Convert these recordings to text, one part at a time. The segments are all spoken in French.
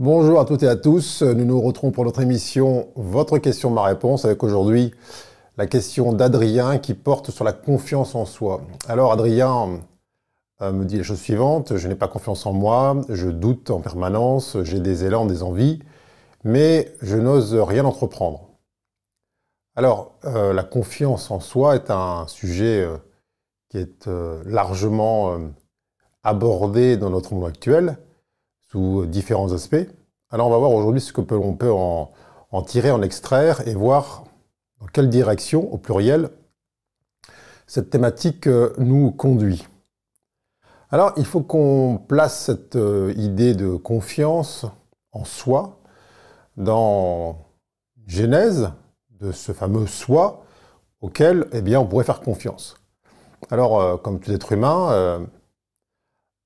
Bonjour à toutes et à tous. Nous nous retrouvons pour notre émission Votre question, ma réponse, avec aujourd'hui la question d'Adrien qui porte sur la confiance en soi. Alors Adrien euh, me dit la chose suivante, je n'ai pas confiance en moi, je doute en permanence, j'ai des élans, des envies, mais je n'ose rien entreprendre. Alors, euh, la confiance en soi est un sujet euh, qui est largement abordé dans notre monde actuel sous différents aspects. Alors on va voir aujourd'hui ce que l'on peut en, tirer, en extraire et voir dans quelle direction, au pluriel, cette thématique euh, nous conduit. Alors il faut qu'on place cette euh, idée de confiance en soi dans Genèse de ce fameux soi auquel eh bien, on pourrait faire confiance. Alors, euh, comme tout être humain,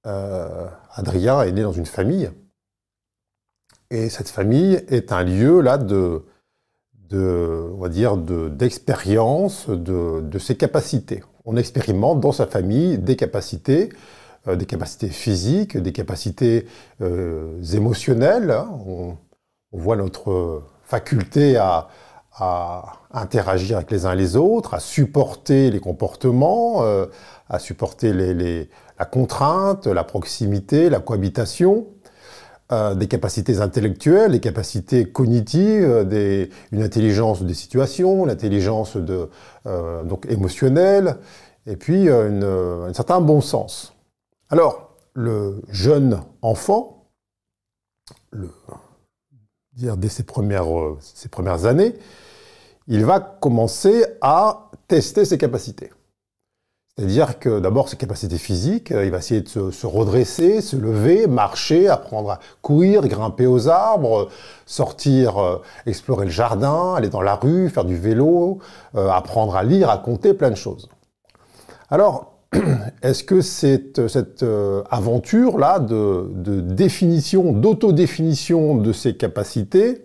Adrien est né dans une famille. Et cette famille est un lieu là de, on va dire, d'expérience de, ses capacités. On expérimente dans sa famille des capacités, euh, des capacités physiques, des capacités euh, émotionnelles. Hein. On, voit notre faculté à, interagir avec les uns les autres, à supporter les comportements, à supporter les, la contrainte, la proximité, la cohabitation, euh, des capacités intellectuelles, des capacités cognitives, euh, des, une intelligence des situations, l'intelligence de, euh, donc émotionnelle, et puis un certain bon sens. Alors, le jeune enfant, le, dire dès ses premières, ses premières années, il va commencer à tester ses capacités. C'est-à-dire que d'abord ses capacités physiques, euh, il va essayer de se, redresser, se lever, marcher, apprendre à courir, grimper aux arbres, sortir, euh, explorer le jardin, aller dans la rue, faire du vélo, euh, apprendre à lire, à compter, plein de choses. Alors, est-ce que cette, cette aventure-là de, définition, d'autodéfinition de ses capacités,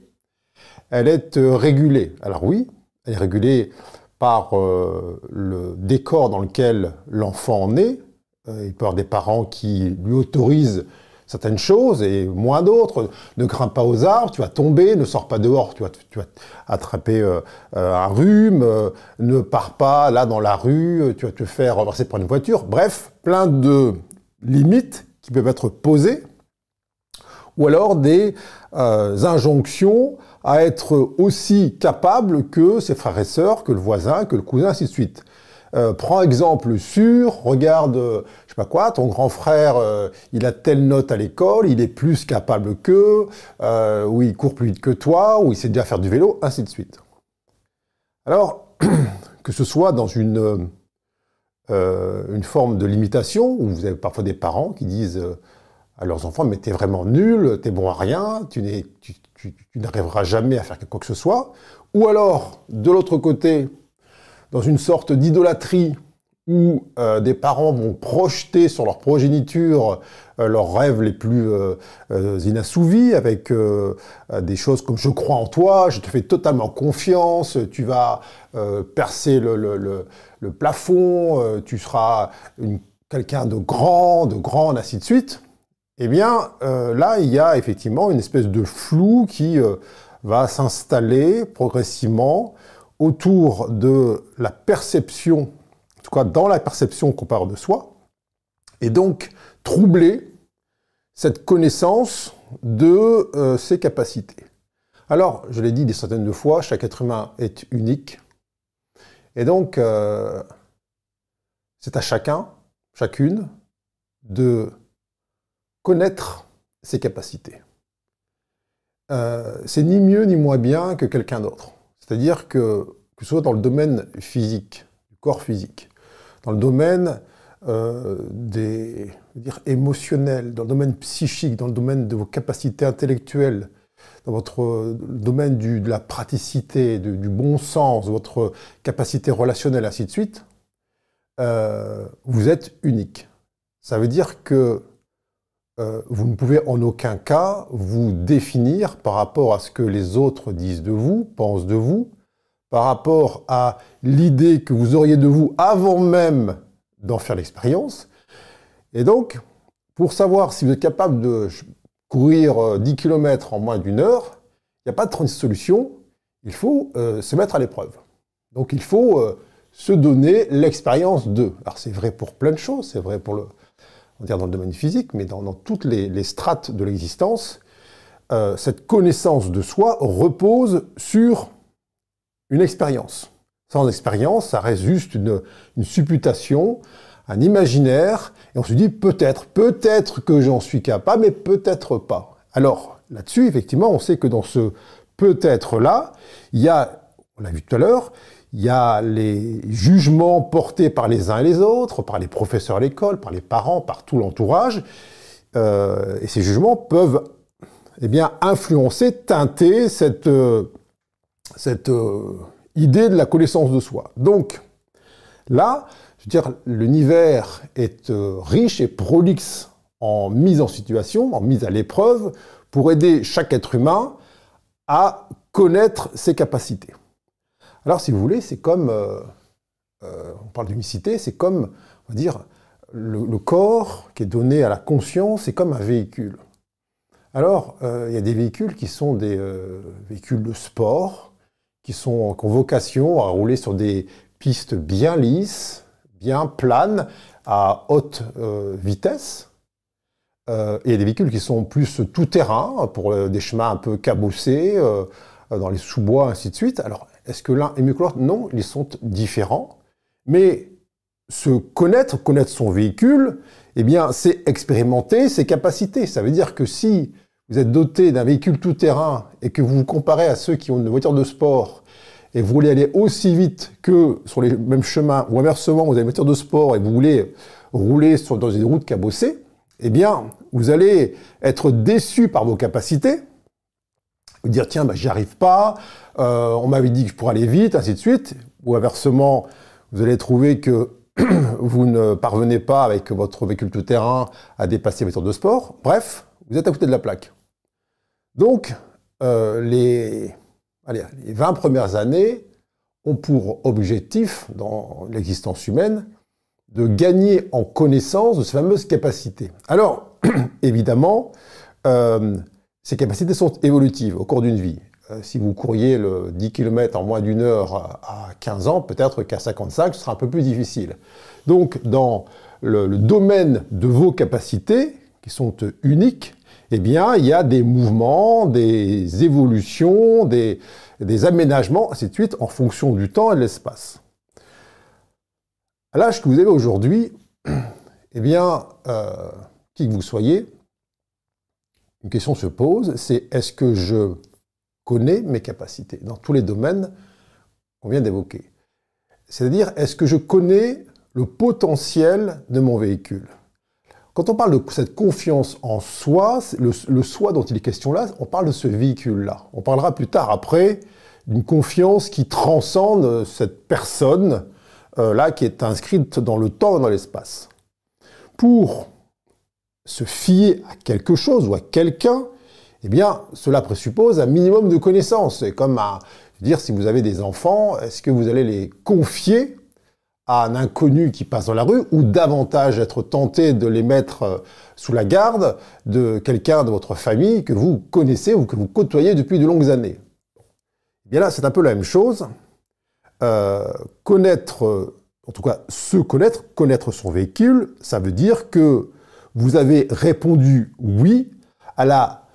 elle est régulée? Alors oui, elle est régulée par euh, le décor dans lequel l'enfant naît. Euh, il peut y avoir des parents qui lui autorisent certaines choses et moins d'autres. Ne grimpe pas aux arbres, tu vas tomber, ne sors pas dehors, tu vas, attraper euh, un rhume, ne pars pas là dans la rue, tu vas te faire renverser par une voiture. Bref, plein de limites qui peuvent être posées ou alors des injonctions à être aussi capable que ses frères et sœurs, que le voisin, que le cousin, ainsi de suite. Euh, prends exemple sûr, regarde, euh, pas quoi, ton grand frère, euh, il a telle note à l'école, il est plus capable qu'eux, ou il court plus vite que toi, ou il sait déjà faire du vélo, ainsi de suite. Alors, que ce soit dans une, une forme de limitation, où vous avez parfois des parents qui disent à leurs enfants, mais t'es vraiment nul, t'es bon à rien, tu, n'arriveras jamais à faire quoi que ce soit. Ou alors, de l'autre côté, dans une sorte d'idolâtrie où euh, des parents vont projeter sur leur progéniture euh, leurs rêves les plus euh, inassouvis, avec des choses comme je crois en toi, je te fais totalement confiance, tu vas percer le, plafond, tu seras quelqu'un de grand, de grand, ainsi de suite. Eh bien, là, il y a effectivement une espèce de flou qui va s'installer progressivement autour de la perception, dans la perception qu'on parle de soi, et donc troubler cette connaissance de euh, ses capacités. Alors, je l'ai dit des centaines de fois, chaque être humain est unique, et donc c'est à chacun, chacune, de connaître ses capacités. Euh, c'est ni mieux ni moins bien que quelqu'un d'autre. C'est-à-dire que, que ce soit dans le domaine physique, du corps physique, dans le domaine euh, des, dire, émotionnel, dans le domaine psychique, dans le domaine de vos capacités intellectuelles, dans votre domaine du, de la praticité, du bon sens, votre capacité relationnelle, ainsi de suite, euh, vous êtes unique. Ça veut dire que euh, vous ne pouvez en aucun cas vous définir par rapport à ce que les autres disent de vous, pensent de vous, par rapport à l'idée que vous auriez de vous avant même d'en faire l'expérience. Et donc, pour savoir si vous êtes capable de courir 10 km en moins d'une heure, il n'y a pas de 36 solutions, il faut se mettre à l'épreuve. Donc il faut se donner l'expérience de. Alors c'est vrai pour plein de choses, c'est vrai pour le, on dire dans le domaine physique, mais dans, toutes les, strates de l'existence, euh, cette connaissance de soi repose sur une expérience. Sans expérience, ça reste juste une, une supputation, un imaginaire, et on se dit peut-être, peut-être que j'en suis capable, mais peut-être pas. Alors là-dessus, effectivement, on sait que dans ce peut-être-là, il y a, on l'a vu tout à l'heure, il y a les jugements portés par les uns et les autres, par les professeurs à l'école, par les parents, par tout l'entourage. Euh, et ces jugements peuvent eh bien, influencer, teinter cette, euh, cette euh, idée de la connaissance de soi. Donc, là, je veux dire, l'univers est riche et prolixe en mise en situation, en mise à l'épreuve, pour aider chaque être humain à connaître ses capacités. Alors, si vous voulez, c'est comme, euh, euh, on parle d'unicité, c'est comme, on va dire, le, corps qui est donné à la conscience, c'est comme un véhicule. Alors, euh, il y a des véhicules qui sont des véhicules de sport, qui sont en vocation à rouler sur des pistes bien lisses, bien planes, à haute vitesse. et il y a des véhicules qui sont plus tout-terrain, pour des chemins un peu cabossés, dans les sous-bois, ainsi de suite. Alors, est-ce que l'un est mieux que l'autre? Non, ils sont différents. Mais se connaître, connaître son véhicule, eh bien, c'est expérimenter ses capacités. Ça veut dire que si vous êtes doté d'un véhicule tout-terrain et que vous vous comparez à ceux qui ont une voiture de sport et vous voulez aller aussi vite que sur les mêmes chemins, ou inversement, vous avez une voiture de sport et vous voulez rouler sur, dans une route cabossée, eh bien, vous allez être déçu par vos capacités, vous dire tiens, bah, j'y arrive pas, euh, on m'avait dit que je pourrais aller vite, ainsi de suite. Ou inversement, vous allez trouver que vous ne parvenez pas avec votre véhicule tout-terrain à dépasser les tours de sport. Bref, vous êtes à côté de la plaque. Donc, euh, les, les 20 premières années ont pour objectif, dans l'existence humaine, de gagner en connaissance de ces fameuses capacités. Alors, évidemment, euh, ces capacités sont évolutives au cours d'une vie. Euh, si vous courriez le 10 km en moins d'une heure à 15 ans, peut-être qu'à 55, ce sera un peu plus difficile. Donc, dans le, domaine de vos capacités, qui sont uniques, eh bien, il y a des mouvements, des évolutions, des, aménagements, ainsi de suite, en fonction du temps et de l'espace. L'âge que vous avez aujourd'hui, eh bien, euh, qui que vous soyez, une question se pose, c'est est-ce que je connais mes capacités dans tous les domaines qu'on vient d'évoquer? C'est-à-dire, est-ce que je connais le potentiel de mon véhicule? Quand on parle de cette confiance en soi, le, soi dont il est question là, on parle de ce véhicule-là. On parlera plus tard, après, d'une confiance qui transcende cette personne euh, là qui est inscrite dans le temps et dans l'espace. Pour se fier à quelque chose ou à quelqu'un, eh bien, cela présuppose un minimum de connaissances. C'est comme à dire si vous avez des enfants, est-ce que vous allez les confier à un inconnu qui passe dans la rue ou davantage être tenté de les mettre euh, sous la garde de quelqu'un de votre famille que vous connaissez ou que vous côtoyez depuis de longues années Eh bien là, c'est un peu la même chose. Euh, connaître, en tout cas se connaître, connaître son véhicule, ça veut dire que vous avez répondu oui à la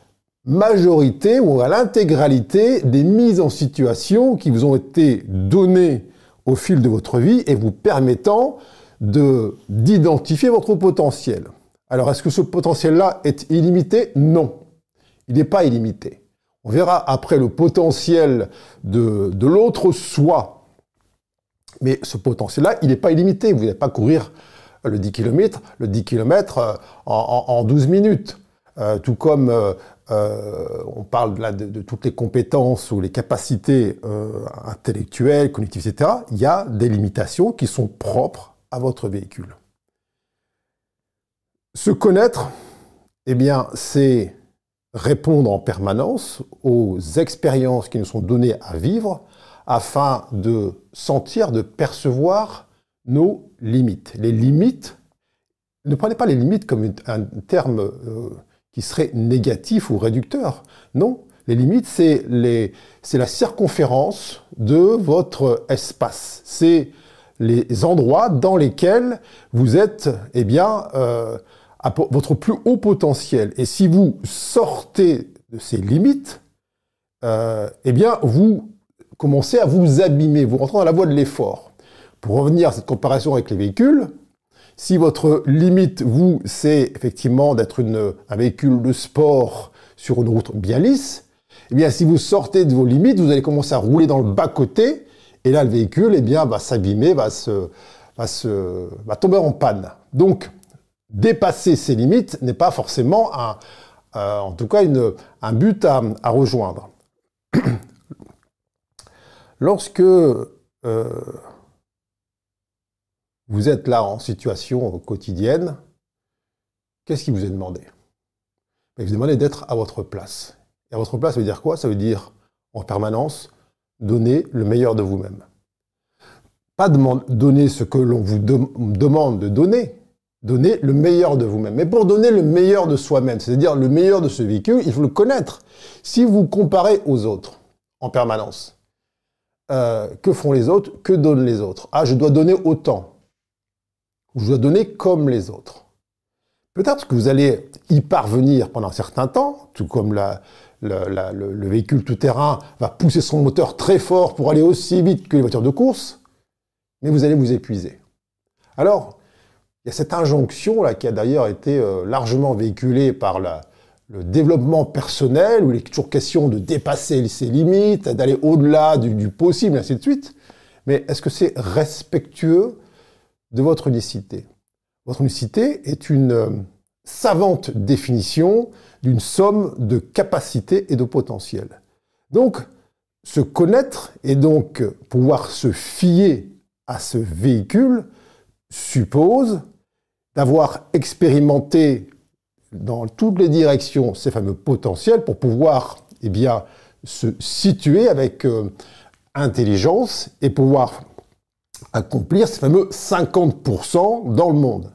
majorité ou à l'intégralité des mises en situation qui vous ont été données au fil de votre vie et vous permettant de, d'identifier votre potentiel. Alors, est-ce que ce potentiel-là est illimité? Non. Il n'est pas illimité. On verra après le potentiel de, l'autre soi. Mais ce potentiel-là, il n'est pas illimité. Vous n'allez pas courir le 10 km, le 10 km euh, en, en 12 minutes. Euh, tout comme euh, euh, on parle de, toutes les compétences ou les capacités intellectuelles, cognitives, etc., il y a des limitations qui sont propres à votre véhicule. Se connaître, eh bien, c'est répondre en permanence aux expériences qui nous sont données à vivre afin de sentir, de percevoir nos limites. Les limites, ne prenez pas les limites comme un terme qui serait négatif ou réducteur. Non, les limites, c'est la circonférence de votre espace. C'est les endroits dans lesquels vous êtes, eh bien, euh, à votre plus haut potentiel. Et si vous sortez de ces limites, euh, eh bien, vous commencez à vous abîmer, vous rentrez dans la voie de l'effort. Pour revenir à cette comparaison avec les véhicules, si votre limite, vous, c'est effectivement d'être un véhicule de sport sur une route bien lisse, eh bien, si vous sortez de vos limites, vous allez commencer à rouler dans le bas-côté, et là, le véhicule, eh bien, va s'abîmer, va se, va se, va tomber en panne. Donc, dépasser ses limites n'est pas forcément un, euh, en tout cas, un but à, à rejoindre. Lorsque euh, vous êtes là en situation quotidienne, qu'est-ce qui vous est demandé? Il vous est demandé d'être à votre place. Et à votre place, ça veut dire quoi? Ça veut dire en permanence donner le meilleur de vous-même. Pas donner ce que l'on vous demande de donner, donner le meilleur de vous-même. Mais pour donner le meilleur de soi-même, c'est-à-dire le meilleur de ce véhicule, il faut le connaître. Si vous comparez aux autres en permanence, euh, que font les autres? Que donnent les autres? Ah, je dois donner autant. Je dois donner comme les autres. Peut-être que vous allez y parvenir pendant un certain temps, tout comme la, le, véhicule tout-terrain va pousser son moteur très fort pour aller aussi vite que les voitures de course, mais vous allez vous épuiser. Alors, il y a cette injonction là qui a d'ailleurs été euh, largement véhiculée par le développement personnel, où il est toujours question de dépasser ses limites, d'aller au-delà du, du, possible, et ainsi de suite. Mais est-ce que c'est respectueux de votre unicité Votre unicité est une euh, savante définition d'une somme de capacités et de potentiel. Donc, se connaître et donc pouvoir se fier à ce véhicule suppose d'avoir expérimenté dans toutes les directions ces fameux potentiels pour pouvoir eh bien, se situer avec euh, intelligence et pouvoir accomplir ces fameux 50% dans le monde.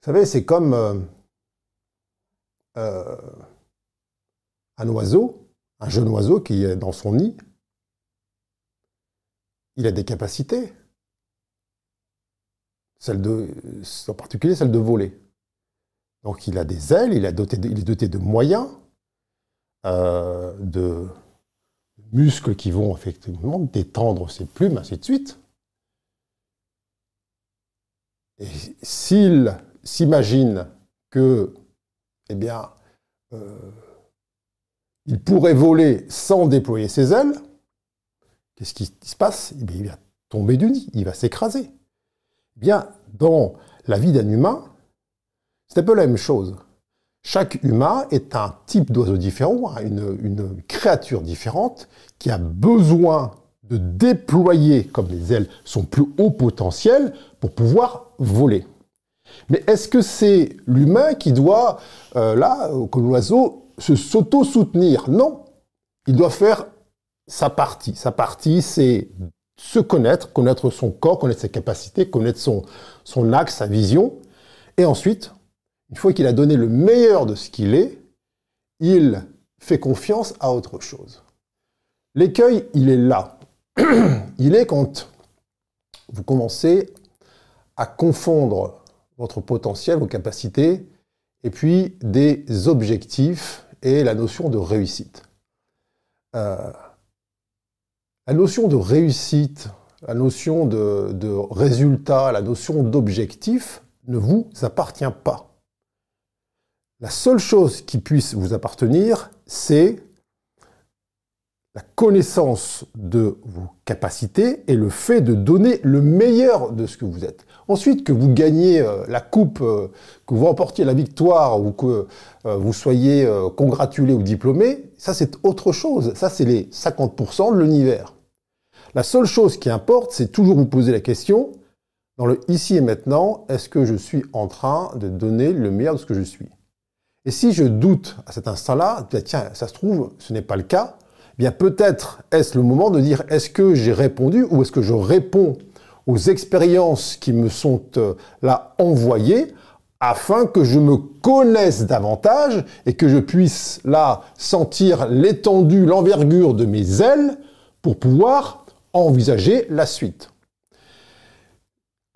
Vous savez, c'est comme euh, euh, un oiseau, un jeune oiseau qui est dans son nid. Il a des capacités, en particulier celle de voler. Donc il a des ailes, il, est doté de moyens, euh, de muscles qui vont effectivement détendre ses plumes, ainsi de suite. Et s'il s'imagine que eh bien, euh, il pourrait voler sans déployer ses ailes, qu'est-ce qui se passe? Eh Il va tomber du nid, il va s'écraser. Eh bien, dans la vie d'un humain, c'est un peu la même chose. Chaque humain est un type d'oiseau différent, une, une, créature différente, qui a besoin de déployer, comme les ailes, son plus haut potentiel pour pouvoir voler. Mais est-ce que c'est l'humain qui doit, euh, là, comme l'oiseau, se s'auto-soutenir? Non. Il doit faire sa partie. Sa partie, c'est se connaître, connaître son corps, connaître ses capacités, connaître son, son axe, sa vision. Et ensuite, une fois qu'il a donné le meilleur de ce qu'il est, il fait confiance à autre chose. L'écueil, il est là. il est quand vous commencez à confondre votre potentiel, vos capacités, et puis des objectifs et la notion de réussite. Euh, la notion de réussite, la notion de, de résultat, la notion d'objectif ne vous appartient pas. La seule chose qui puisse vous appartenir, c'est la connaissance de vos capacités et le fait de donner le meilleur de ce que vous êtes. Ensuite, que vous gagnez euh, la coupe, euh, que vous remportiez la victoire ou que euh, vous soyez congratulé ou diplômé, ça c'est autre chose. Ça c'est les 50% de l'univers. La seule chose qui importe, c'est toujours vous poser la question, dans le ici et maintenant, est-ce que je suis en train de donner le meilleur de ce que je suis? Et si je doute à cet instant-là, tiens, ça se trouve, ce n'est pas le cas, eh bien peut-être est-ce le moment de dire est-ce que j'ai répondu ou est-ce que je réponds aux expériences qui me sont euh, là envoyées afin que je me connaisse davantage et que je puisse là sentir l'étendue, l'envergure de mes ailes pour pouvoir envisager la suite.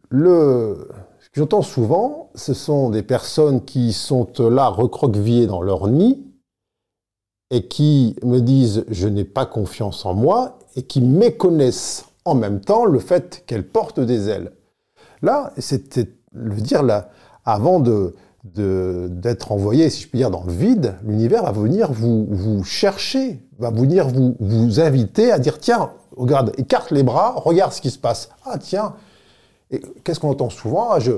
Le, j'entends souvent, ce sont des personnes qui sont là recroquevillées dans leur nid et qui me disent je n'ai pas confiance en moi et qui méconnaissent en même temps le fait qu'elles portent des ailes. Là, c'était le dire là, avant de d'être envoyé, si je puis dire, dans le vide, l'univers va venir vous, vous chercher, va venir vous, vous inviter à dire tiens, regarde, écarte les bras, regarde ce qui se passe. Ah tiens, qu'est-ce qu'on entend souvent? Ah, je,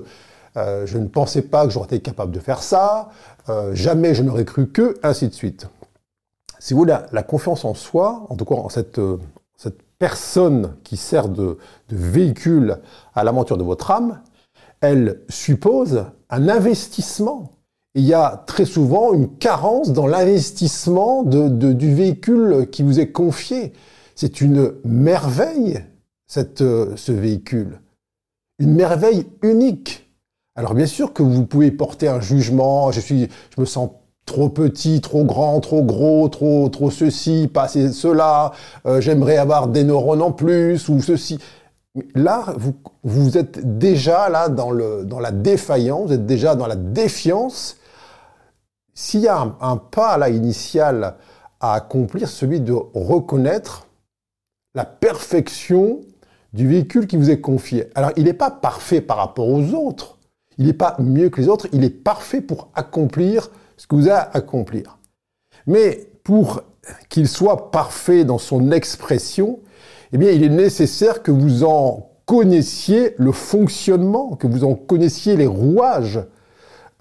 euh, je ne pensais pas que j'aurais été capable de faire ça, euh, jamais je n'aurais cru que, ainsi de suite. Si vous voulez, la, confiance en soi, en tout cas en cette, euh, personne qui sert de, véhicule à l'aventure de votre âme, elle suppose un investissement. Il y a très souvent une carence dans l'investissement du véhicule qui vous est confié. C'est une merveille, ce véhicule. Une merveille unique. Alors bien sûr que vous pouvez porter un jugement, je, suis, je me sens trop petit, trop grand, trop gros, trop, trop ceci, pas cela, euh, j'aimerais avoir des neurones en plus, ou ceci. Là, vous, vous êtes déjà là dans, le, dans la défaillance, vous êtes déjà dans la défiance. S'il y a un, pas là initial à accomplir, celui de reconnaître la perfection du véhicule qui vous est confié. Alors, il n'est pas parfait par rapport aux autres. Il n'est pas mieux que les autres. Il est parfait pour accomplir ce que vous avez à accomplir. Mais pour qu'il soit parfait dans son expression, eh bien, il est nécessaire que vous en connaissiez le fonctionnement, que vous en connaissiez les rouages.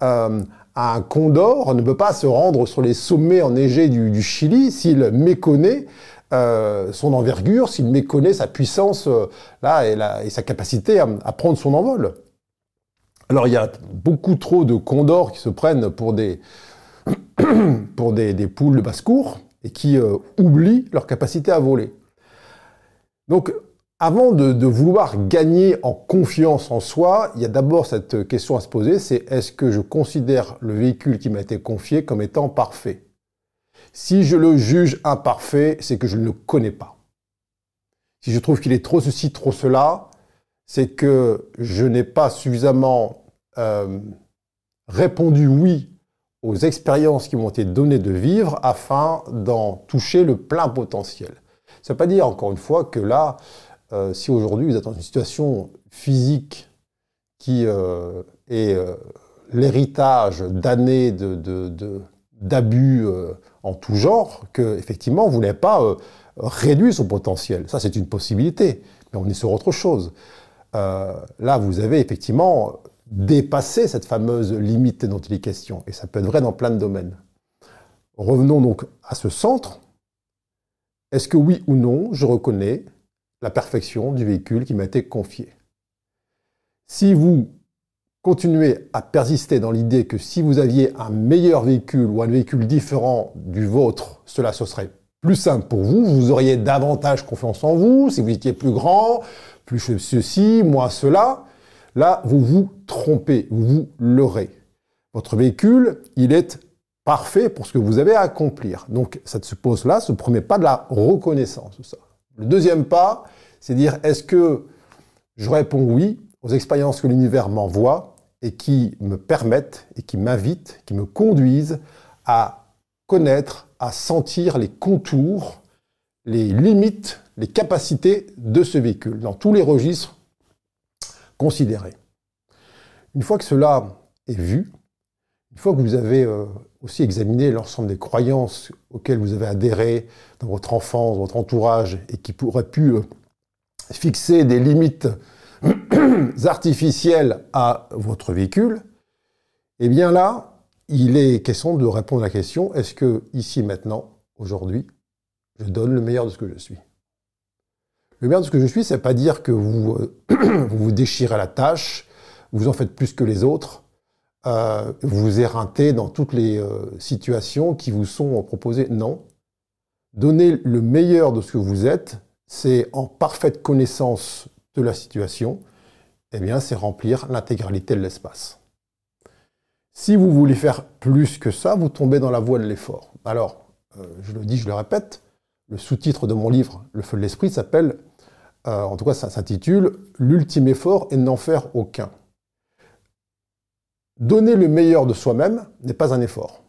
Euh, un condor ne peut pas se rendre sur les sommets enneigés du, Chili s'il méconnaît euh, son envergure, s'il méconnaît sa puissance euh, là et, sa capacité à, prendre son envol. Alors il y a beaucoup trop de condors qui se prennent pour des, pour des, poules de basse-cour et qui oublient leur capacité à voler. Donc, avant de, vouloir gagner en confiance en soi, il y a d'abord cette question à se poser, c'est est-ce que je considère le véhicule qui m'a été confié comme étant parfait? Si je le juge imparfait, c'est que je ne le connais pas. Si je trouve qu'il est trop ceci, trop cela, c'est que je n'ai pas suffisamment euh, répondu oui aux expériences qui m'ont été données de vivre afin d'en toucher le plein potentiel. Ça ne veut pas dire, encore une fois, que là, euh, si aujourd'hui vous êtes dans une situation physique qui euh, est l'héritage d'années d'abus en tout genre, que effectivement vous n'avez pas réduit son potentiel. Ça, c'est une possibilité, mais on est sur autre chose. là, vous avez effectivement dépassé cette fameuse limite dont et ça peut être vrai dans plein de domaines. Revenons donc à ce centre, est-ce que oui ou non, je reconnais la perfection du véhicule qui m'a été confié? Si vous continuez à persister dans l'idée que si vous aviez un meilleur véhicule ou un véhicule différent du vôtre, cela ce serait plus simple pour vous, vous auriez davantage confiance en vous, si vous étiez plus grand, plus ceci, moins cela, là, vous vous trompez, vous vous leurrez. Votre véhicule, il est parfait pour ce que vous avez à accomplir. Donc, ça se pose là, ce premier pas de la reconnaissance. Le deuxième pas, c'est dire est-ce que je réponds oui aux expériences que l'univers m'envoie et qui me permettent et qui m'invitent, qui me conduisent à connaître, à sentir les contours, les limites, les capacités de ce véhicule dans tous les registres considérés. Une fois que cela est vu, une fois que vous avez euh, aussi examiné l'ensemble des croyances auxquelles vous avez adhéré dans votre enfance, dans votre entourage, et qui pourraient pu euh, fixer des limites artificielles à votre véhicule, eh bien là, il est question de répondre à la question, est-ce que ici, maintenant, aujourd'hui, je donne le meilleur de ce que je suis? Le meilleur de ce que je suis, c'est pas dire que vous, euh, vous déchirez la tâche, vous en faites plus que les autres, euh, vous éreintez dans toutes les euh, situations qui vous sont proposées. Non. Donner le meilleur de ce que vous êtes, c'est en parfaite connaissance la situation, eh bien, c'est remplir l'intégralité de l'espace. Si vous voulez faire plus que ça, vous tombez dans la voie de l'effort. Alors, euh, je le dis, je le répète, le sous-titre de mon livre, Le feu de l'esprit, s'appelle, euh, en tout cas ça s'intitule, L'ultime effort et n'en faire aucun. Donner le meilleur de soi-même n'est pas un effort,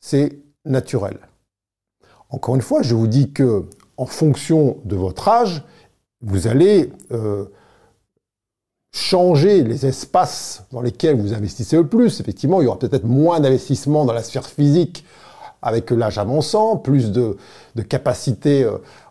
c'est naturel. Encore une fois, je vous dis que en fonction de votre âge, vous allez euh, changer les espaces dans lesquels vous investissez le plus. Effectivement, il y aura peut-être moins d'investissement dans la sphère physique avec l'âge avançant, plus de, capacité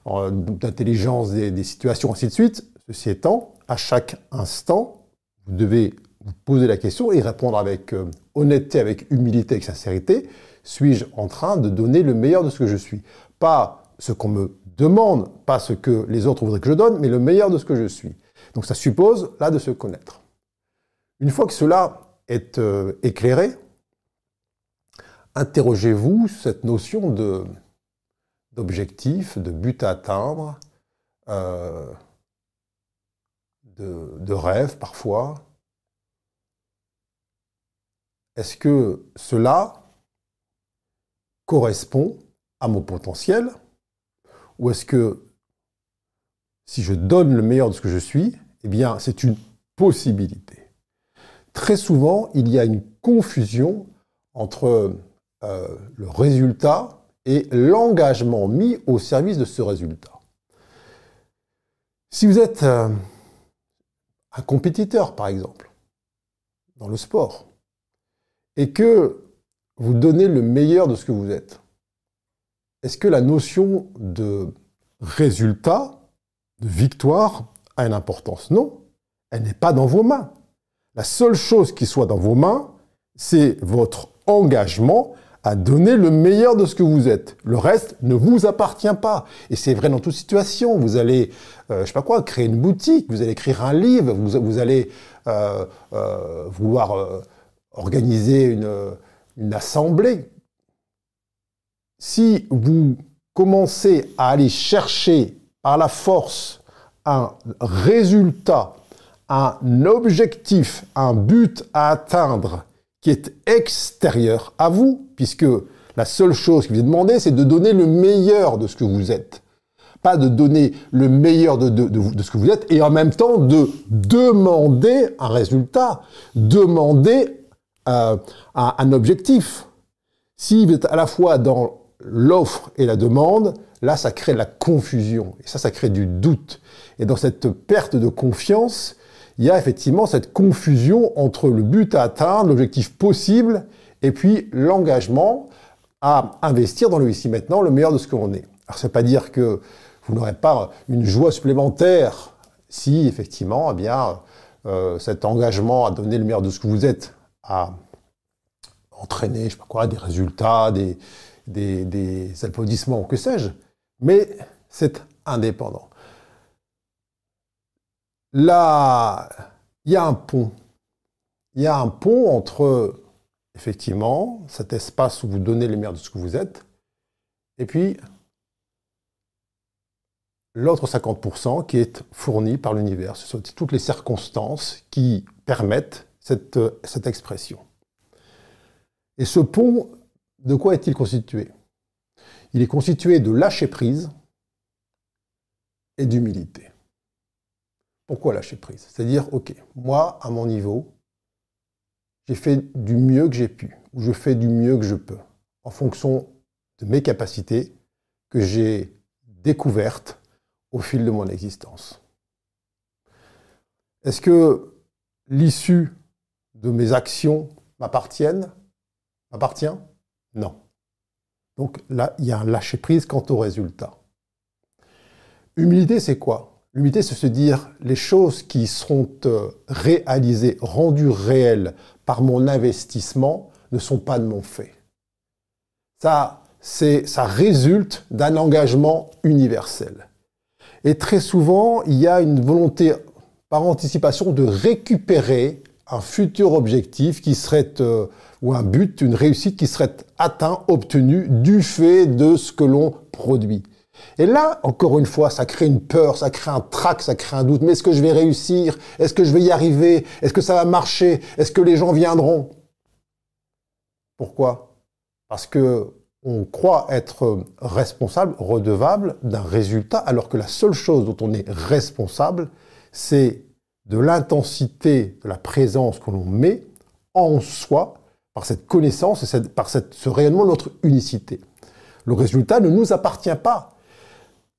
euh, d'intelligence des, situations, ainsi de suite. Ceci étant, à chaque instant, vous devez vous poser la question et répondre avec euh, honnêteté, avec humilité, avec sincérité. Suis-je en train de donner le meilleur de ce que je suis? Pas ce qu'on me demande, pas ce que les autres voudraient que je donne, mais le meilleur de ce que je suis. Donc ça suppose là de se connaître. Une fois que cela est euh, éclairé, interrogez-vous cette notion d'objectif, de but à atteindre, euh, de, rêve parfois. Est-ce que cela correspond à mon potentiel? Ou est-ce que si je donne le meilleur de ce que je suis, eh bien, c'est une possibilité. Très souvent, il y a une confusion entre euh, le résultat et l'engagement mis au service de ce résultat. Si vous êtes euh, un compétiteur, par exemple, dans le sport, et que vous donnez le meilleur de ce que vous êtes, est-ce que la notion de résultat, de victoire, a une importance? Non, elle n'est pas dans vos mains. La seule chose qui soit dans vos mains, c'est votre engagement à donner le meilleur de ce que vous êtes. Le reste ne vous appartient pas. Et c'est vrai dans toute situation. Vous allez, euh, je sais pas quoi, créer une boutique, vous allez écrire un livre, vous, allez euh, euh, vouloir organiser une, une assemblée si vous commencez à aller chercher par la force un résultat, un objectif, un but à atteindre qui est extérieur à vous, puisque la seule chose qui vous est demandée, c'est de donner le meilleur de ce que vous êtes. Pas de donner le meilleur de, de, ce que vous êtes et en même temps de demander un résultat, demander euh, un, un objectif. Si vous êtes à la fois dans l'offre et la demande, là, ça crée la confusion. Et ça, ça crée du doute. Et dans cette perte de confiance, il y a effectivement cette confusion entre le but à atteindre, l'objectif possible, et puis l'engagement à investir dans le ici maintenant, le meilleur de ce que l'on est. Alors, ça ne pas dire que vous n'aurez pas une joie supplémentaire si, effectivement, eh bien, euh, cet engagement à donner le meilleur de ce que vous êtes a entraîné, je sais pas quoi, des résultats, des, des, applaudissements, que sais-je, mais c'est indépendant. Là, il y a un pont. Il y a un pont entre, effectivement, cet espace où vous donnez les meilleurs de ce que vous êtes, et puis l'autre 50% qui est fourni par l'univers. Ce sont toutes les circonstances qui permettent cette, cette expression. Et ce pont de quoi est-il constitué? Il est constitué de lâcher prise et d'humilité. Pourquoi lâcher prise? C'est-à-dire, ok, moi, à mon niveau, j'ai fait du mieux que j'ai pu, ou je fais du mieux que je peux, en fonction de mes capacités que j'ai découvertes au fil de mon existence. Est-ce que l'issue de mes actions m'appartiennent? M'appartient? Non. Donc là, il y a un lâcher-prise quant au résultat. Humilité, c'est quoi? L'humilité, c'est se dire les choses qui seront euh, réalisées, rendues réelles par mon investissement, ne sont pas de mon fait. Ça, ça résulte d'un engagement universel. Et très souvent, il y a une volonté par anticipation de récupérer un futur objectif qui serait euh, ou un but, une réussite qui serait atteint, obtenu du fait de ce que l'on produit. Et là, encore une fois, ça crée une peur, ça crée un trac, ça crée un doute. Mais est-ce que je vais réussir? Est-ce que je vais y arriver? Est-ce que ça va marcher? Est-ce que les gens viendront? Pourquoi? Parce que on croit être responsable, redevable d'un résultat, alors que la seule chose dont on est responsable, c'est de l'intensité de la présence que l'on met en soi par cette connaissance et par ce rayonnement de notre unicité. Le résultat ne nous appartient pas.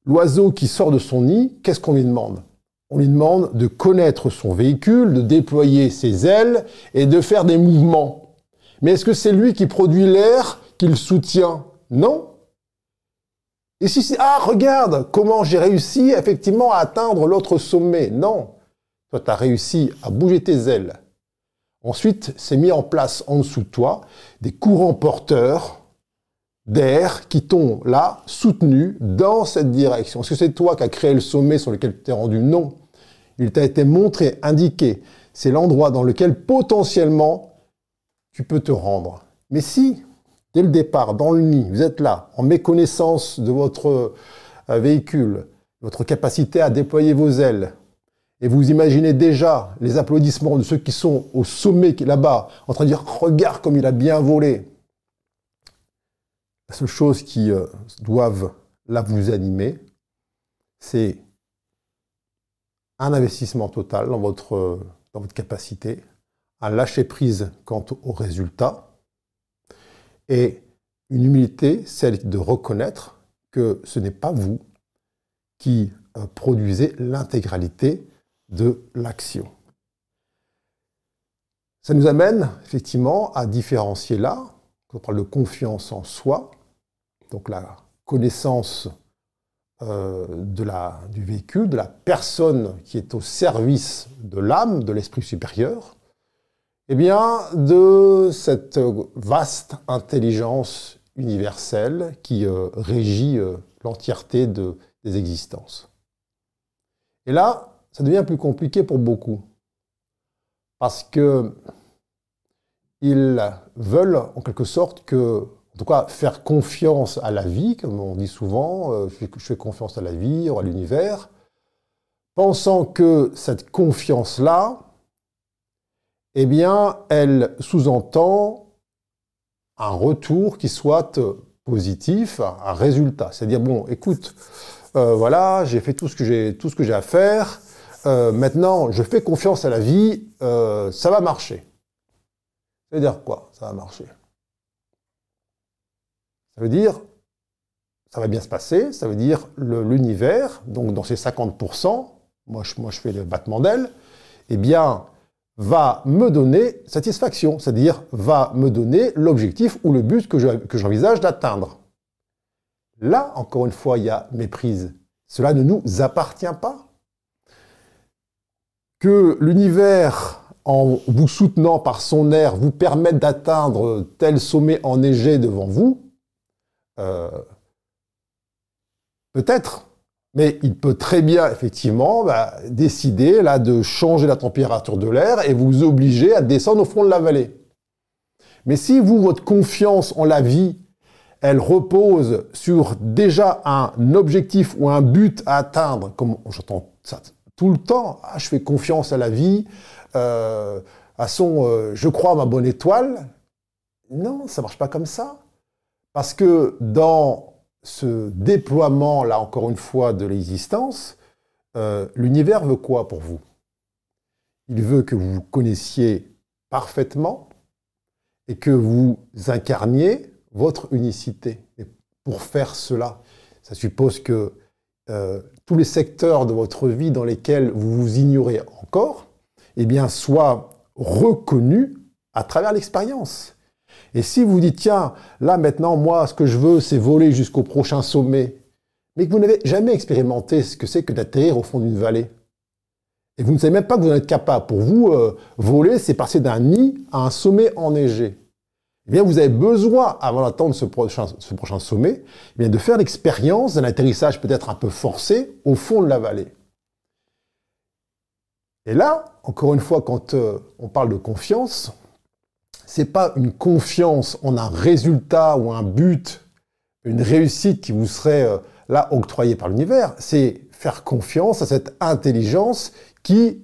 L'oiseau qui sort de son nid, qu'est-ce qu'on lui demande? On lui demande de connaître son véhicule, de déployer ses ailes et de faire des mouvements. Mais est-ce que c'est lui qui produit l'air qu'il soutient? Non. Et si c'est ah regarde comment j'ai réussi effectivement à atteindre l'autre sommet Non. Toi tu as réussi à bouger tes ailes. Ensuite, c'est mis en place en dessous de toi des courants porteurs d'air qui t'ont là soutenu dans cette direction. Est-ce que c'est toi qui as créé le sommet sur lequel tu t'es rendu? Non. Il t'a été montré, indiqué. C'est l'endroit dans lequel potentiellement tu peux te rendre. Mais si, dès le départ, dans le nid, vous êtes là, en méconnaissance de votre euh, véhicule, votre capacité à déployer vos ailes, et vous imaginez déjà les applaudissements de ceux qui sont au sommet là-bas, en train de dire Regarde comme il a bien volé. La seule chose qui euh, doivent là vous animer, c'est un investissement total dans votre, dans votre capacité, un lâcher prise quant au résultat, et une humilité, celle de reconnaître que ce n'est pas vous qui euh, produisez l'intégralité de l'action. Ça nous amène effectivement à différencier là, quand on parle de confiance en soi, donc la connaissance euh, de la, du véhicule, de la personne qui est au service de l'âme, de l'esprit supérieur, eh bien, de cette vaste intelligence universelle qui euh, régit euh, l'entièreté de, des existences. Et là, ça devient plus compliqué pour beaucoup. Parce que ils veulent en quelque sorte que, en tout cas, faire confiance à la vie, comme on dit souvent, euh, je fais confiance à la vie, à l'univers, pensant que cette confiance-là, eh bien, elle sous-entend un retour qui soit positif, un résultat. C'est-à-dire, bon, écoute, euh, voilà, j'ai fait tout ce que j'ai, tout ce que j'ai à faire, euh, maintenant, je fais confiance à la vie, euh, ça va marcher. Ça veut dire quoi Ça va marcher? Ça veut dire, ça va bien se passer, ça veut dire l'univers, donc dans ces 50%, moi je, moi je fais le battement d'aile, eh bien, va me donner satisfaction, c'est-à-dire va me donner l'objectif ou le but que j'envisage d'atteindre. Là, encore une fois, il y a méprise. Cela ne nous appartient pas que l'univers, en vous soutenant par son air, vous permette d'atteindre tel sommet enneigé devant vous, euh, peut-être, mais il peut très bien, effectivement, bah, décider là de changer la température de l'air et vous obliger à descendre au fond de la vallée. Mais si vous, votre confiance en la vie, elle repose sur déjà un objectif ou un but à atteindre, comme j'entends ça tout le temps. Ah, je fais confiance à la vie. Euh, à son, euh, je crois ma bonne étoile. Non, ça marche pas comme ça. Parce que dans ce déploiement, là encore une fois, de l'existence, euh, l'univers veut quoi pour vous? Il veut que vous vous connaissiez parfaitement et que vous incarniez votre unicité. Et pour faire cela, ça suppose que euh, tous les secteurs de votre vie dans lesquels vous vous ignorez encore, eh bien, soient reconnus à travers l'expérience. Et si vous dites, tiens, là maintenant, moi, ce que je veux, c'est voler jusqu'au prochain sommet, mais que vous n'avez jamais expérimenté ce que c'est que d'atterrir au fond d'une vallée, et vous ne savez même pas que vous en êtes capable, pour vous, euh, voler, c'est passer d'un nid à un sommet enneigé eh bien, vous avez besoin, avant prochain, ce prochain sommet, eh bien, de faire l'expérience d'un atterrissage peut-être un peu forcé au fond de la vallée. Et là, encore une fois, quand euh, on parle de confiance, c'est pas une confiance en un résultat ou un but, une réussite qui vous serait euh, là octroyée par l'univers, c'est faire confiance à cette intelligence qui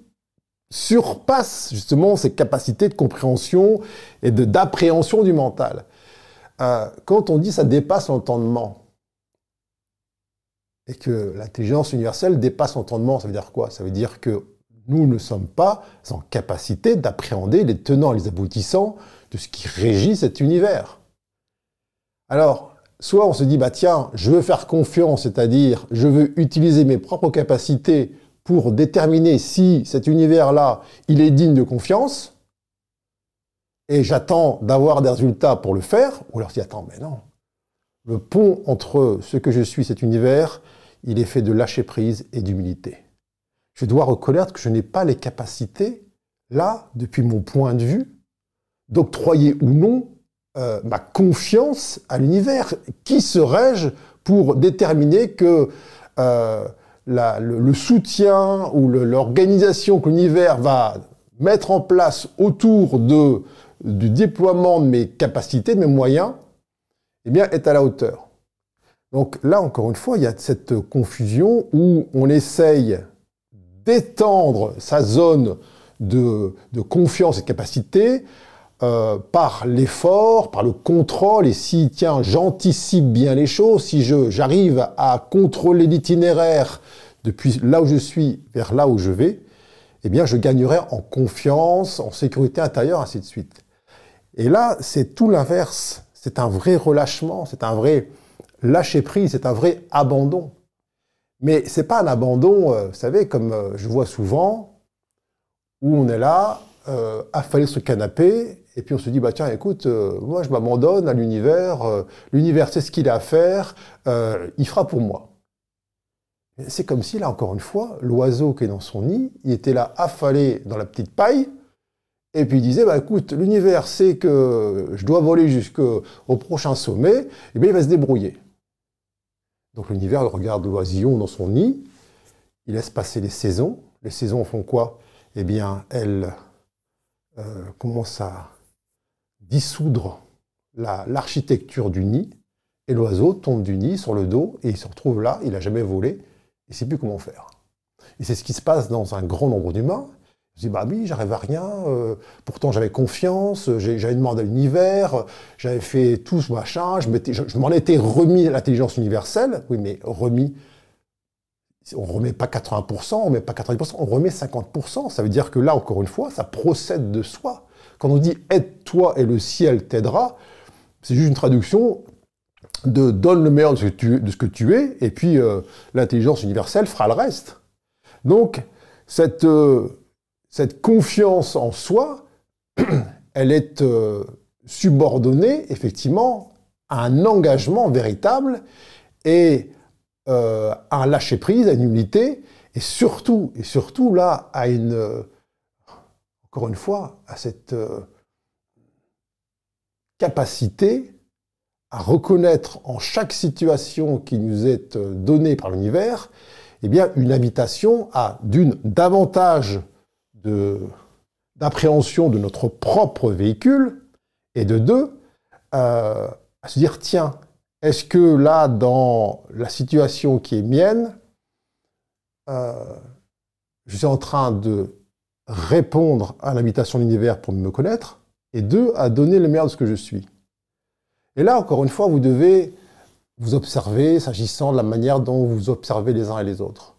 surpasse justement ses capacités de compréhension et d'appréhension du mental. Euh, quand on dit ça dépasse l'entendement, et que l'intelligence universelle dépasse l'entendement, ça veut dire quoi? Ça veut dire que nous ne sommes pas en capacité d'appréhender les tenants et les aboutissants de ce qui régit cet univers. Alors, soit on se dit, bah tiens, je veux faire confiance, c'est-à-dire je veux utiliser mes propres capacités pour déterminer si cet univers-là, il est digne de confiance, et j'attends d'avoir des résultats pour le faire, ou alors dis, attends, mais non. Le pont entre ce que je suis, cet univers, il est fait de lâcher prise et d'humilité. Je dois reconnaître que je n'ai pas les capacités, là, depuis mon point de vue, d'octroyer ou non euh, ma confiance à l'univers. Qui serais-je pour déterminer que euh, le, soutien ou l'organisation que l'univers va mettre en place autour du déploiement de mes capacités, de mes moyens, eh est à la hauteur. Donc là, encore une fois, il y a cette confusion où on essaye d'étendre sa zone de, confiance et de capacité euh, par l'effort, par le contrôle, et si, tiens, j'anticipe bien les choses, si j'arrive à contrôler l'itinéraire depuis là où je suis vers là où je vais, eh bien, je gagnerai en confiance, en sécurité intérieure, ainsi de suite. Et là, c'est tout l'inverse. C'est un vrai relâchement, c'est un vrai lâcher prise, c'est un vrai abandon. Mais c'est pas un abandon, euh, vous savez, comme euh, je vois souvent, où on est là, euh, affalé sur le canapé, et puis on se dit, bah tiens, écoute, euh, moi je m'abandonne à l'univers, l'univers sait ce qu'il a à faire, il fera pour moi. C'est comme si, là, encore une fois, l'oiseau qui est dans son nid, il était là affalé dans la petite paille, et puis il disait, bah écoute, l'univers sait que je dois voler jusqu'au prochain sommet, et bien il va se débrouiller. Donc l'univers regarde l'oisillon dans son nid, il laisse passer les saisons. Les saisons font quoi? Eh bien, elles euh, commencent à dissoudre l'architecture du nid, et l'oiseau tombe du nid sur le dos, et il se retrouve là, il n'a jamais volé, il ne sait plus comment faire. Et c'est ce qui se passe dans un grand nombre d'humains. Je dis, bah oui, j'arrive à rien, euh, pourtant j'avais confiance, j'avais demandé à l'univers, j'avais fait tout ce machin, je, m'en étais remis à l'intelligence universelle. Oui, mais remis, on ne remet pas 80%, on ne remet pas 90%, on remet 50%. Ça veut dire que là, encore une fois, ça procède de soi. Quand on dit aide-toi et le ciel t'aidera, c'est juste une traduction de donne le meilleur de ce que tu, es, et puis euh, l'intelligence universelle fera le reste. Donc, cette, euh, cette confiance en soi, elle est euh, subordonnée effectivement à un engagement véritable et à un lâcher-prise, à une humilité, et surtout, et surtout là, à une, encore une fois, à cette capacité à reconnaître en chaque situation qui nous est donnée par l'univers, eh bien, une invitation à, d'une, davantage d'appréhension de, notre propre véhicule, et de deux, euh, à se dire, tiens, est-ce que là, dans la situation qui est mienne, euh, je suis en train de répondre à l'invitation de l'univers pour me connaître, et deux, à donner le meilleur de ce que je suis. Et là, encore une fois, vous devez vous observer s'agissant de la manière dont vous observez les uns et les autres.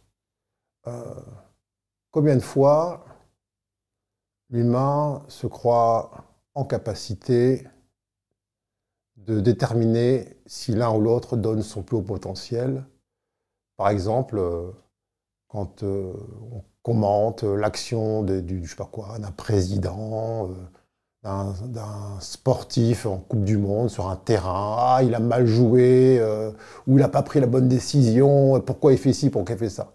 Euh, combien de fois l'humain se croit en capacité de déterminer si l'un ou l'autre donne son plus haut potentiel? Par exemple, euh, quand euh, on commente l'action du, je sais pas quoi, d'un président, euh, d'un sportif en Coupe du Monde sur un terrain, ah, il a mal joué, ou il n'a pas pris la bonne décision, pourquoi il fait ci, pourquoi il fait ça.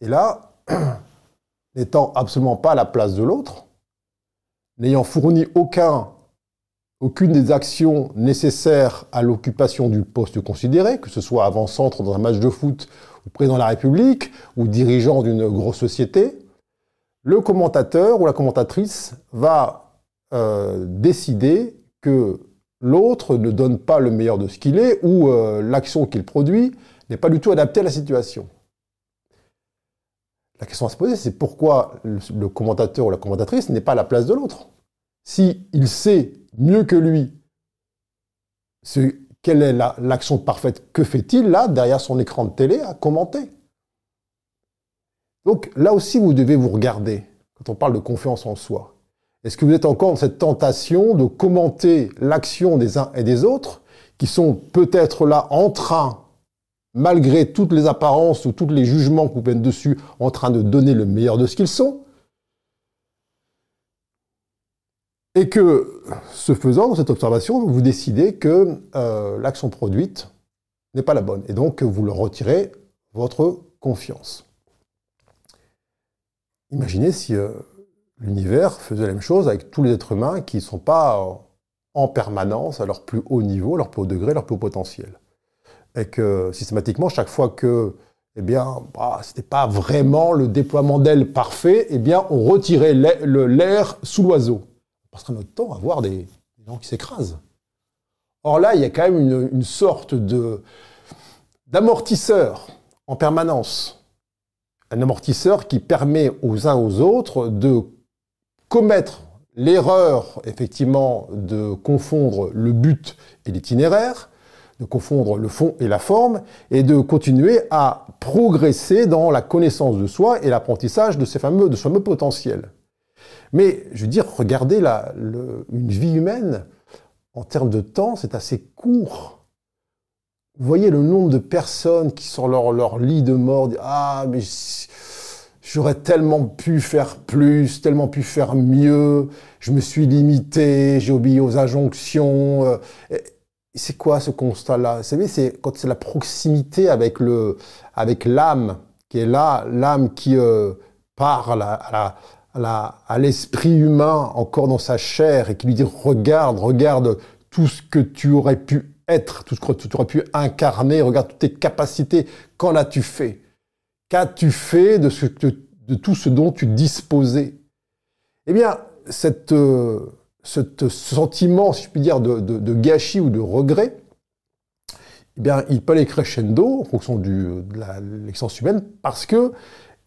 Et là, n'étant absolument pas à la place de l'autre, n'ayant fourni aucun, aucune des actions nécessaires à l'occupation du poste considéré, que ce soit avant-centre dans un match de foot président de la République ou dirigeant d'une grosse société, le commentateur ou la commentatrice va euh, décider que l'autre ne donne pas le meilleur de ce qu'il est ou euh, l'action qu'il produit n'est pas du tout adaptée à la situation. la question à se poser, c'est pourquoi le, commentateur ou la commentatrice n'est pas à la place de l'autre? Si il sait mieux que lui quelle est l'action parfaite, que fait-il là, derrière son écran de télé, à commenter? Donc là aussi, vous devez vous regarder quand on parle de confiance en soi. Est-ce que vous êtes encore dans cette tentation de commenter l'action des uns et des autres, qui sont peut-être là en train, malgré toutes les apparences ou tous les jugements que vous dessus, en train de donner le meilleur de ce qu'ils sont? Et que, ce faisant, dans cette observation, vous décidez que euh, l'action produite n'est pas la bonne. Et donc, vous leur retirez votre confiance. Imaginez si euh, l'univers faisait la même chose avec tous les êtres humains qui ne sont pas en permanence à leur plus haut niveau, leur plus haut degré, leur plus haut potentiel. Et que systématiquement, chaque fois que eh bien, bah, ce n'était pas vraiment le déploiement d'ailes parfait, eh bien, on retirait l'air sous l'oiseau. Passerait notre temps à voir des, gens qui s'écrasent. Or là, il y a quand même une, sorte d'amortisseur en permanence. Un amortisseur qui permet aux uns aux autres de commettre l'erreur, effectivement, de confondre le but et l'itinéraire, de confondre le fond et la forme, et de continuer à progresser dans la connaissance de soi et l'apprentissage de ces fameux, de ce fameux potentiel. Mais, je veux dire, regardez la, une vie humaine, en termes de temps, c'est assez court. Vous voyez le nombre de personnes qui, sur leur, leur lit de mort, Ah, mais J'aurais tellement pu faire plus, tellement pu faire mieux. Je me suis limité, j'ai obéi aux injonctions. Euh, c'est quoi ce constat-là? Vous savez, c'est quand c'est la proximité avec le, avec l'âme qui est là, l'âme qui euh, parle à, à l'esprit humain encore dans sa chair et qui lui dit regarde, regarde tout ce que tu aurais pu être, tout ce que tu aurais pu incarner, regarde toutes tes capacités, qu'en as-tu fait? Qu'as-tu fait de, ce, tout ce dont tu disposais? Eh bien, cette, euh, ce sentiment, si je puis dire, de, gâchis ou de regret, eh bien, il peut aller crescendo en fonction de l'existence humaine parce que,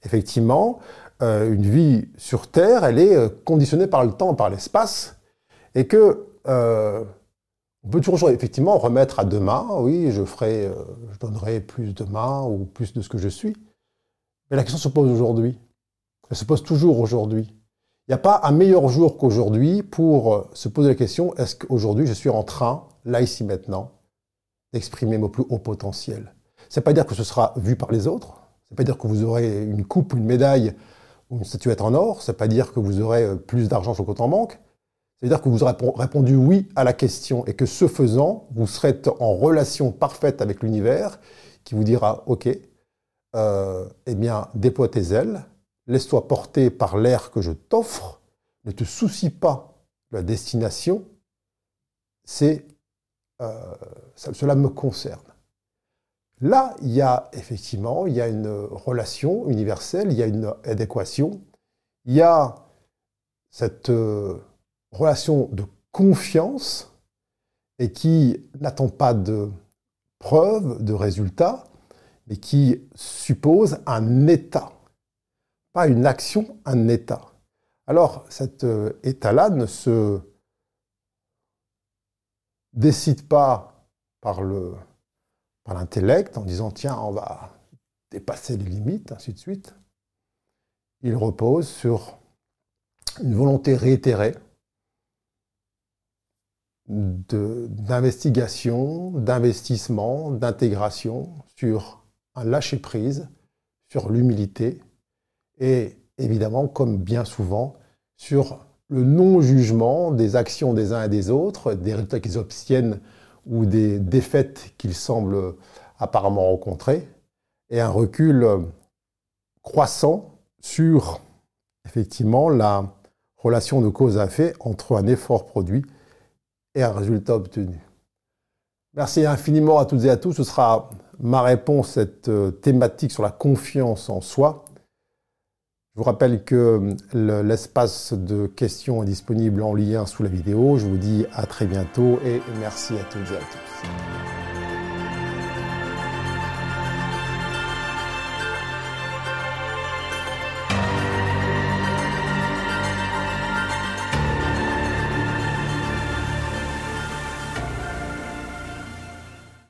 effectivement, euh, une vie sur Terre, elle est euh, conditionnée par le temps, par l'espace, et que on peut toujours effectivement remettre à demain, oui, je ferai, je donnerai plus demain ou plus de ce que je suis. Mais la question se pose aujourd'hui. Elle se pose toujours aujourd'hui. Il n'y a pas un meilleur jour qu'aujourd'hui pour euh, se poser la question est-ce qu'aujourd'hui je suis en train, là, ici, maintenant, d'exprimer mon plus haut potentiel? Ça ne pas dire que ce sera vu par les autres. Ça ne pas dire que vous aurez une coupe, une médaille une statuette en or. Ça ne veut pas dire que vous aurez euh, plus d'argent sur le compte en banque. Ça veut dire que vous aurez répondu oui à la question et que ce faisant, vous serez en relation parfaite avec l'univers qui vous dira OK, euh, eh bien, déploie tes ailes, laisse-toi porter par l'air que je t'offre, ne te soucie pas de la destination, c'est euh, cela me concerne. Là, il y a effectivement, il y a une relation universelle, il y a une adéquation, il y a cette euh, relation de confiance et qui n'attend pas de preuves, de résultats, et qui suppose un état. Pas une action, un état. Alors, cet euh, état-là ne se décide pas par le par l'intellect en disant tiens, on va dépasser les limites, ainsi de suite. Il repose sur une volonté réitérée d'investigation, d'investissement, d'intégration sur un lâcher-prise sur l'humilité et évidemment, comme bien souvent, sur le non-jugement des actions des uns et des autres, des résultats qu'ils obtiennent ou des défaites qu'ils semblent apparemment rencontrer, et un recul croissant sur effectivement la relation de cause à effet entre un effort produit et un résultat obtenu. Merci infiniment à toutes et à tous. Ce sera ma réponse à cette euh, thématique sur la confiance en soi. Je vous rappelle que euh, l'espace de questions est disponible en lien sous la vidéo. Je vous dis à très bientôt et merci à toutes et à tous.